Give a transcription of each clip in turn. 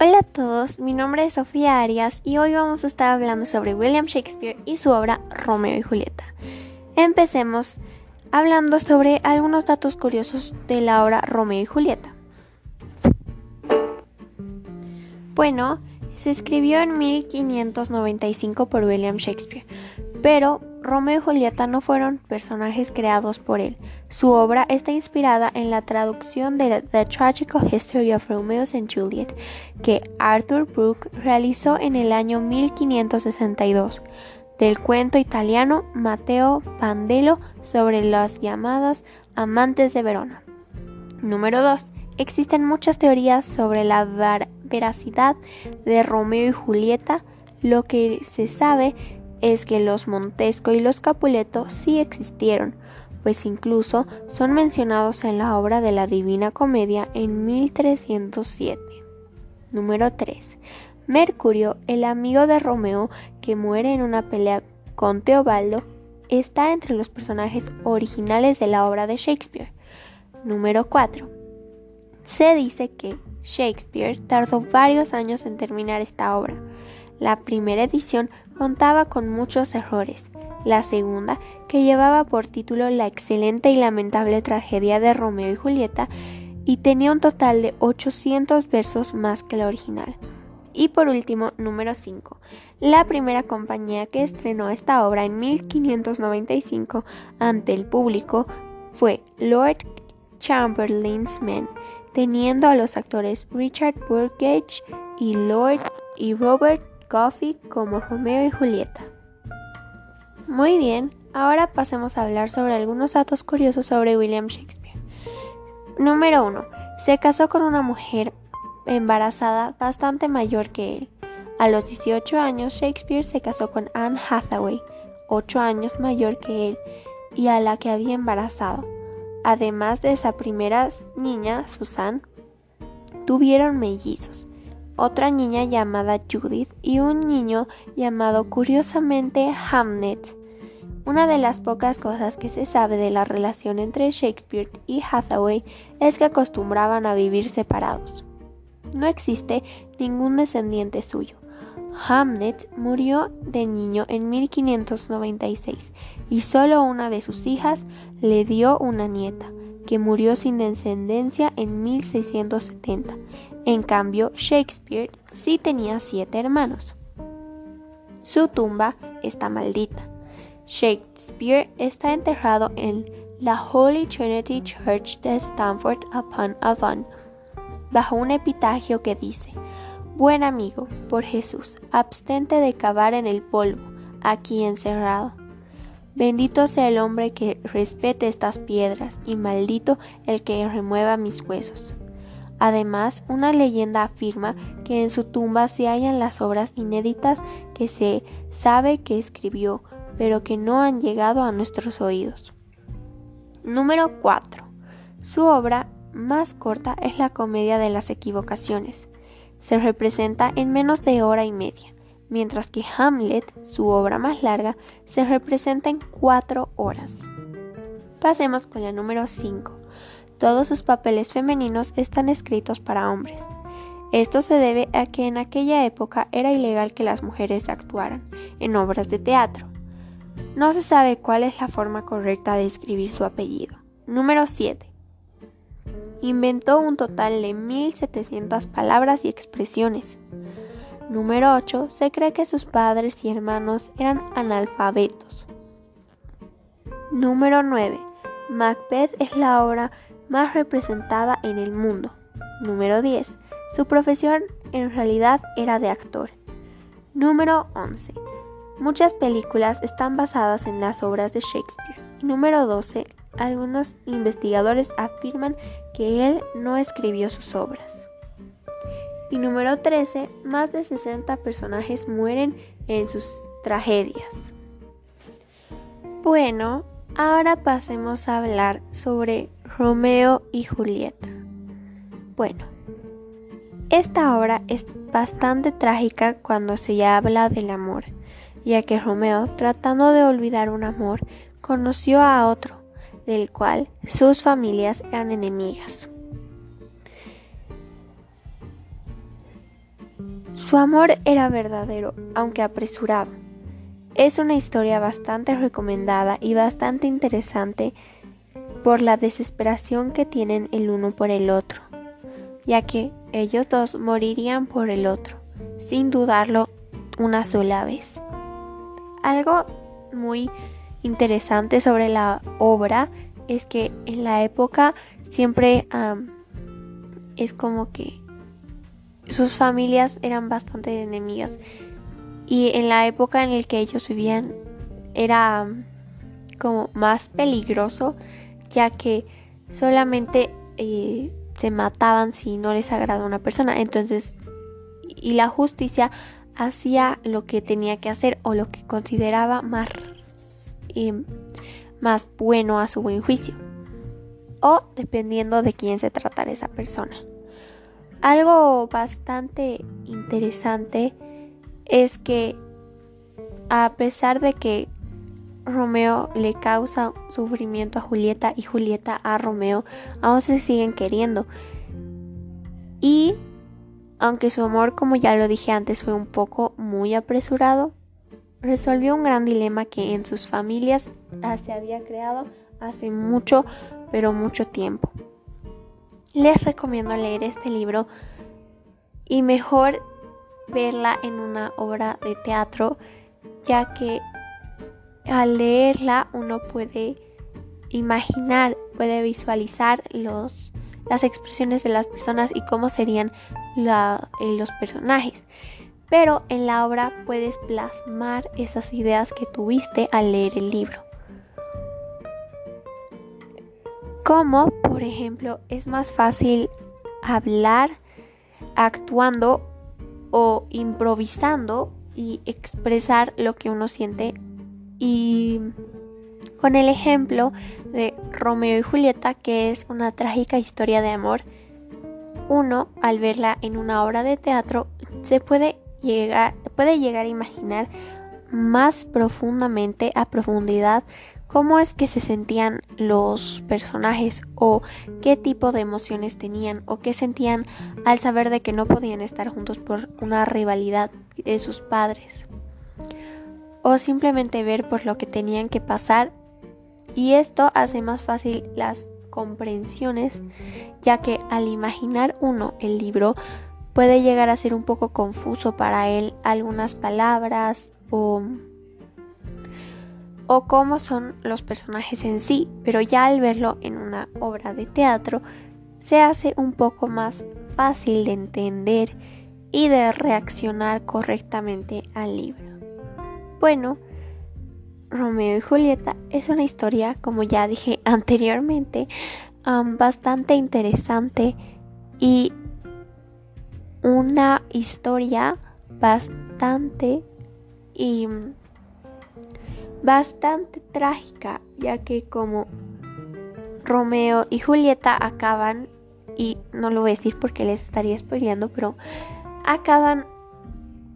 Hola a todos, mi nombre es Sofía Arias y hoy vamos a estar hablando sobre William Shakespeare y su obra Romeo y Julieta. Empecemos hablando sobre algunos datos curiosos de la obra Romeo y Julieta. Bueno, se escribió en 1595 por William Shakespeare, pero Romeo y Julieta no fueron personajes creados por él. Su obra está inspirada en la traducción de The Tragical History of Romeo and Juliet que Arthur Brooke realizó en el año 1562 del cuento italiano Matteo Pandelo sobre las llamadas amantes de Verona. Número 2. Existen muchas teorías sobre la veracidad de Romeo y Julieta. Lo que se sabe es que los Montesco y los Capuleto sí existieron, pues incluso son mencionados en la obra de la Divina Comedia en 1307. Número 3. Mercurio, el amigo de Romeo que muere en una pelea con Teobaldo, está entre los personajes originales de la obra de Shakespeare. Número 4. Se dice que Shakespeare tardó varios años en terminar esta obra. La primera edición contaba con muchos errores. La segunda, que llevaba por título La excelente y lamentable tragedia de Romeo y Julieta, y tenía un total de 800 versos más que la original. Y por último, número 5. La primera compañía que estrenó esta obra en 1595 ante el público fue Lord Chamberlain's Men, teniendo a los actores Richard Burgage y Lord y Robert Coffee como Romeo y Julieta. Muy bien, ahora pasemos a hablar sobre algunos datos curiosos sobre William Shakespeare. Número 1. Se casó con una mujer embarazada bastante mayor que él. A los 18 años, Shakespeare se casó con Anne Hathaway, 8 años mayor que él, y a la que había embarazado. Además de esa primera niña, Susan, tuvieron mellizos otra niña llamada Judith y un niño llamado curiosamente Hamnet. Una de las pocas cosas que se sabe de la relación entre Shakespeare y Hathaway es que acostumbraban a vivir separados. No existe ningún descendiente suyo. Hamnet murió de niño en 1596 y solo una de sus hijas le dio una nieta, que murió sin descendencia en 1670. En cambio, Shakespeare sí tenía siete hermanos. Su tumba está maldita. Shakespeare está enterrado en la Holy Trinity Church de Stamford upon Avon, bajo un epitagio que dice, Buen amigo, por Jesús, abstente de cavar en el polvo, aquí encerrado. Bendito sea el hombre que respete estas piedras, y maldito el que remueva mis huesos. Además, una leyenda afirma que en su tumba se hallan las obras inéditas que se sabe que escribió, pero que no han llegado a nuestros oídos. Número 4. Su obra más corta es la Comedia de las Equivocaciones. Se representa en menos de hora y media, mientras que Hamlet, su obra más larga, se representa en 4 horas. Pasemos con la número 5. Todos sus papeles femeninos están escritos para hombres. Esto se debe a que en aquella época era ilegal que las mujeres actuaran en obras de teatro. No se sabe cuál es la forma correcta de escribir su apellido. Número 7. Inventó un total de 1700 palabras y expresiones. Número 8. Se cree que sus padres y hermanos eran analfabetos. Número 9. Macbeth es la obra más representada en el mundo. Número 10. Su profesión en realidad era de actor. Número 11. Muchas películas están basadas en las obras de Shakespeare. número 12. Algunos investigadores afirman que él no escribió sus obras. Y número 13. Más de 60 personajes mueren en sus tragedias. Bueno, ahora pasemos a hablar sobre Romeo y Julieta. Bueno, esta obra es bastante trágica cuando se habla del amor, ya que Romeo, tratando de olvidar un amor, conoció a otro, del cual sus familias eran enemigas. Su amor era verdadero, aunque apresurado. Es una historia bastante recomendada y bastante interesante por la desesperación que tienen el uno por el otro, ya que ellos dos morirían por el otro, sin dudarlo una sola vez. Algo muy interesante sobre la obra es que en la época siempre es como que sus familias eran bastante enemigas. Y en la época en la que ellos vivían era como más peligroso ya que solamente eh, se mataban si no les agrada una persona. Entonces y la justicia hacía lo que tenía que hacer o lo que consideraba más más bueno a su buen juicio o dependiendo de quién se tratara esa persona. Algo bastante interesante es que a pesar de que Romeo le causa sufrimiento a Julieta y Julieta a Romeo, aún se siguen queriendo. Y aunque su amor, como ya lo dije antes, fue un poco muy apresurado, resolvió un gran dilema que en sus familias se había creado hace mucho, pero mucho tiempo. Les recomiendo leer este libro y mejor verla en una obra de teatro, ya que al leerla uno puede imaginar, puede visualizar los, las expresiones de las personas y cómo serían eh, los personajes pero en la obra puedes plasmar esas ideas que tuviste al leer el libro. Como, por ejemplo, es más fácil hablar actuando o improvisando y expresar lo que uno siente y con el ejemplo de Romeo y Julieta, que es una trágica historia de amor, uno al verla en una obra de teatro se puede puede llegar a imaginar más profundamente, a profundidad, cómo es que se sentían los personajes o qué tipo de emociones tenían o qué sentían al saber de que no podían estar juntos por una rivalidad de sus padres. O simplemente ver por lo que tenían que pasar y esto hace más fácil las comprensiones ya que al imaginar uno el libro puede llegar a ser un poco confuso para él algunas palabras o, o cómo son los personajes en sí, pero ya al verlo en una obra de teatro se hace un poco más fácil de entender y de reaccionar correctamente al libro. Bueno, Romeo y Julieta es una historia, como ya dije anteriormente, bastante interesante y una historia bastante y bastante trágica, ya que como Romeo y Julieta acaban, y no lo voy a decir porque les estaría spoileando, pero acaban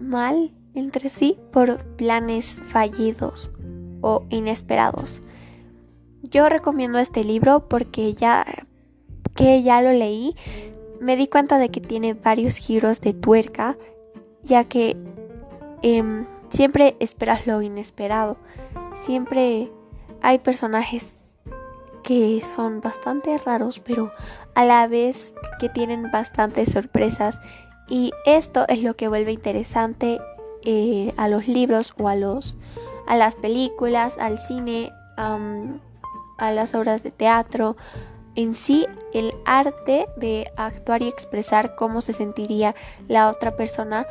mal entre sí por planes fallidos o inesperados. Yo recomiendo este libro porque ya que ya lo leí, me di cuenta de que tiene varios giros de tuerca, ya que em, siempre esperas lo inesperado. Siempre hay personajes que son bastante raros, pero a la vez que tienen bastantes sorpresas. Y esto es lo que vuelve interesante eh, a los libros o a los a las películas, al cine, a las obras de teatro, en sí el arte de actuar y expresar cómo se sentiría la otra persona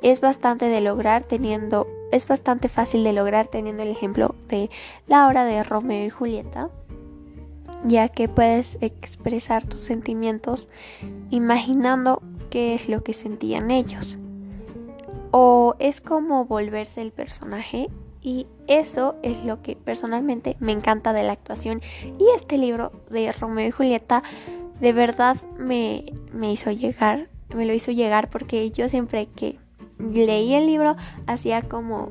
es bastante de lograr teniendo es bastante fácil de lograr teniendo el ejemplo de la obra de Romeo y Julieta ya que puedes expresar tus sentimientos imaginando qué es lo que sentían ellos. O es como volverse el personaje y eso es lo que personalmente me encanta de la actuación. Y este libro de Romeo y Julieta de verdad me, me hizo llegar, me lo hizo llegar porque yo siempre que leí el libro hacía como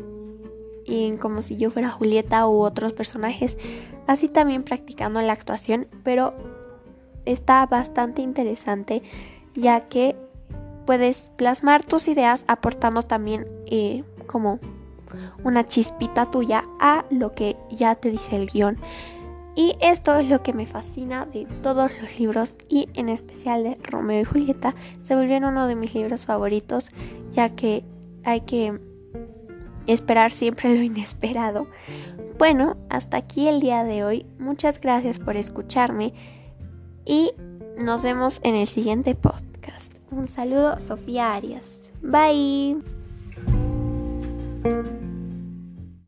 como si yo fuera Julieta u otros personajes, así también practicando la actuación, pero está bastante interesante ya que puedes plasmar tus ideas aportando también eh, como una chispita tuya a lo que ya te dice el guion. Y esto es lo que me fascina de todos los libros y en especial de Romeo y Julieta. Se volvieron uno de mis libros favoritos ya que hay que esperar siempre lo inesperado. Bueno, hasta aquí el día de hoy. Muchas gracias por escucharme y nos vemos en el siguiente podcast. Un saludo, Sofía Arias. Bye. Thank you.